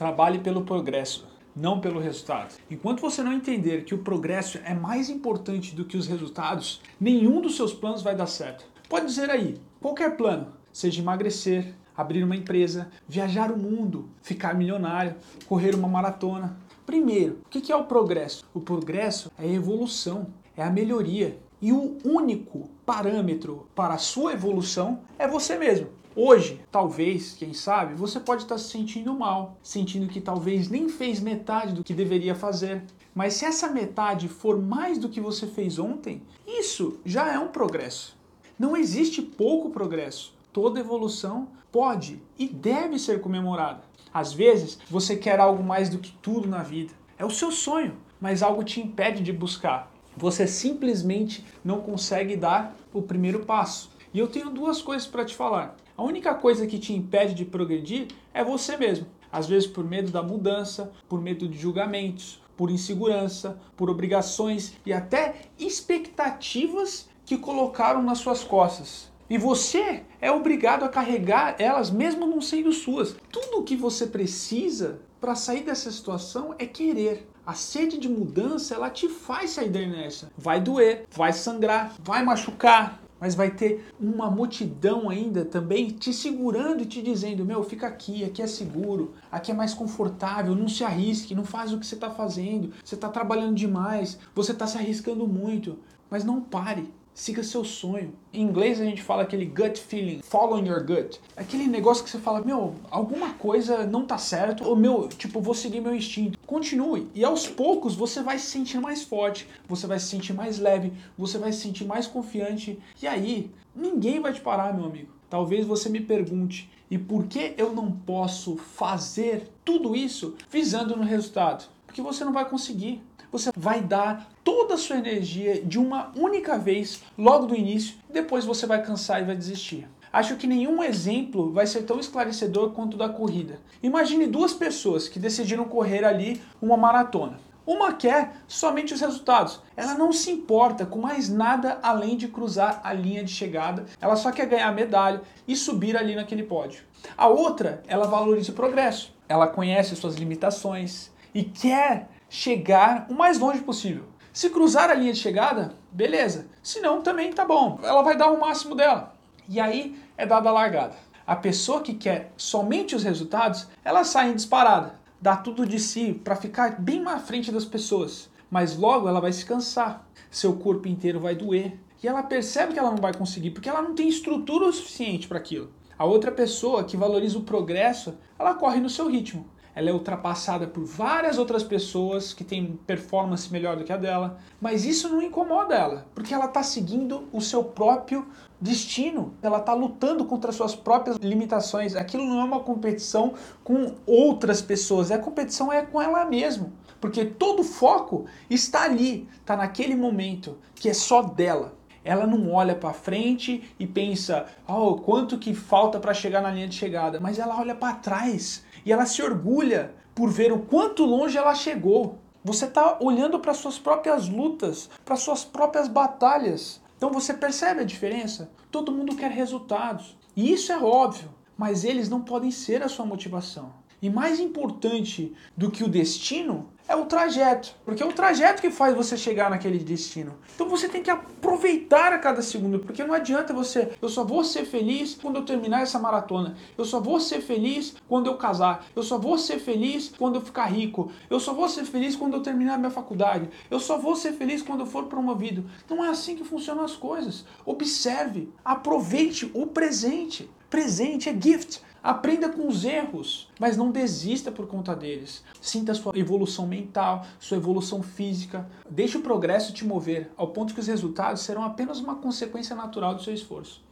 Trabalhe pelo progresso, não pelo resultado. Enquanto você não entender que o progresso é mais importante do que os resultados, nenhum dos seus planos vai dar certo. Pode dizer aí, qualquer plano, seja emagrecer, abrir uma empresa, viajar o mundo, ficar milionário, correr uma maratona. Primeiro, o que é o progresso? O progresso é a evolução, é a melhoria. E o único parâmetro para a sua evolução é você mesmo. Hoje, talvez, quem sabe, você pode estar se sentindo mal, sentindo que talvez nem fez metade do que deveria fazer. Mas se essa metade for mais do que você fez ontem, isso já é um progresso. Não existe pouco progresso. Toda evolução pode e deve ser comemorada. Às vezes, você quer algo mais do que tudo na vida. É o seu sonho, mas algo te impede de buscar. Você simplesmente não consegue dar o primeiro passo. E eu tenho duas coisas para te falar. A única coisa que te impede de progredir é você mesmo. Às vezes por medo da mudança, por medo de julgamentos, por insegurança, por obrigações e até expectativas que colocaram nas suas costas. E você é obrigado a carregar elas mesmo não sendo suas. Tudo o que você precisa para sair dessa situação é querer. A sede de mudança, ela te faz sair da inércia. Vai doer, vai sangrar, vai machucar, mas vai ter uma multidão ainda também te segurando e te dizendo: meu, fica aqui, aqui é seguro, aqui é mais confortável, não se arrisque, não faz o que você está fazendo, você está trabalhando demais, você está se arriscando muito, mas não pare. Siga seu sonho. Em inglês a gente fala aquele gut feeling, follow your gut. Aquele negócio que você fala, meu, alguma coisa não tá certo, ou meu, tipo, vou seguir meu instinto. Continue. E aos poucos você vai se sentir mais forte, você vai se sentir mais leve, você vai se sentir mais confiante. E aí, ninguém vai te parar, meu amigo. Talvez você me pergunte, e por que eu não posso fazer tudo isso visando no resultado? Porque você não vai conseguir você vai dar toda a sua energia de uma única vez logo do início, depois você vai cansar e vai desistir. Acho que nenhum exemplo vai ser tão esclarecedor quanto o da corrida. Imagine duas pessoas que decidiram correr ali uma maratona. Uma quer somente os resultados. Ela não se importa com mais nada além de cruzar a linha de chegada. Ela só quer ganhar a medalha e subir ali naquele pódio. A outra, ela valoriza o progresso. Ela conhece suas limitações e quer chegar o mais longe possível. Se cruzar a linha de chegada, beleza. Se não, também tá bom. Ela vai dar o máximo dela. E aí é dada a largada. A pessoa que quer somente os resultados, ela sai disparada, dá tudo de si para ficar bem na frente das pessoas. Mas logo ela vai se cansar, seu corpo inteiro vai doer. E ela percebe que ela não vai conseguir porque ela não tem estrutura o suficiente para aquilo. A outra pessoa que valoriza o progresso, ela corre no seu ritmo ela é ultrapassada por várias outras pessoas que têm performance melhor do que a dela, mas isso não incomoda ela, porque ela está seguindo o seu próprio destino, ela está lutando contra suas próprias limitações. Aquilo não é uma competição com outras pessoas, a competição é com ela mesma, porque todo o foco está ali, está naquele momento que é só dela ela não olha para frente e pensa, oh, quanto que falta para chegar na linha de chegada, mas ela olha para trás e ela se orgulha por ver o quanto longe ela chegou. Você está olhando para suas próprias lutas, para suas próprias batalhas. Então você percebe a diferença? Todo mundo quer resultados. E isso é óbvio, mas eles não podem ser a sua motivação. E mais importante do que o destino é o trajeto, porque é o trajeto que faz você chegar naquele destino. Então você tem que aproveitar a cada segundo, porque não adianta você, eu só vou ser feliz quando eu terminar essa maratona, eu só vou ser feliz quando eu casar, eu só vou ser feliz quando eu ficar rico, eu só vou ser feliz quando eu terminar minha faculdade, eu só vou ser feliz quando eu for promovido. Não é assim que funcionam as coisas. Observe, aproveite o presente. Presente é gift. Aprenda com os erros, mas não desista por conta deles. Sinta sua evolução mental, sua evolução física. Deixe o progresso te mover, ao ponto que os resultados serão apenas uma consequência natural do seu esforço.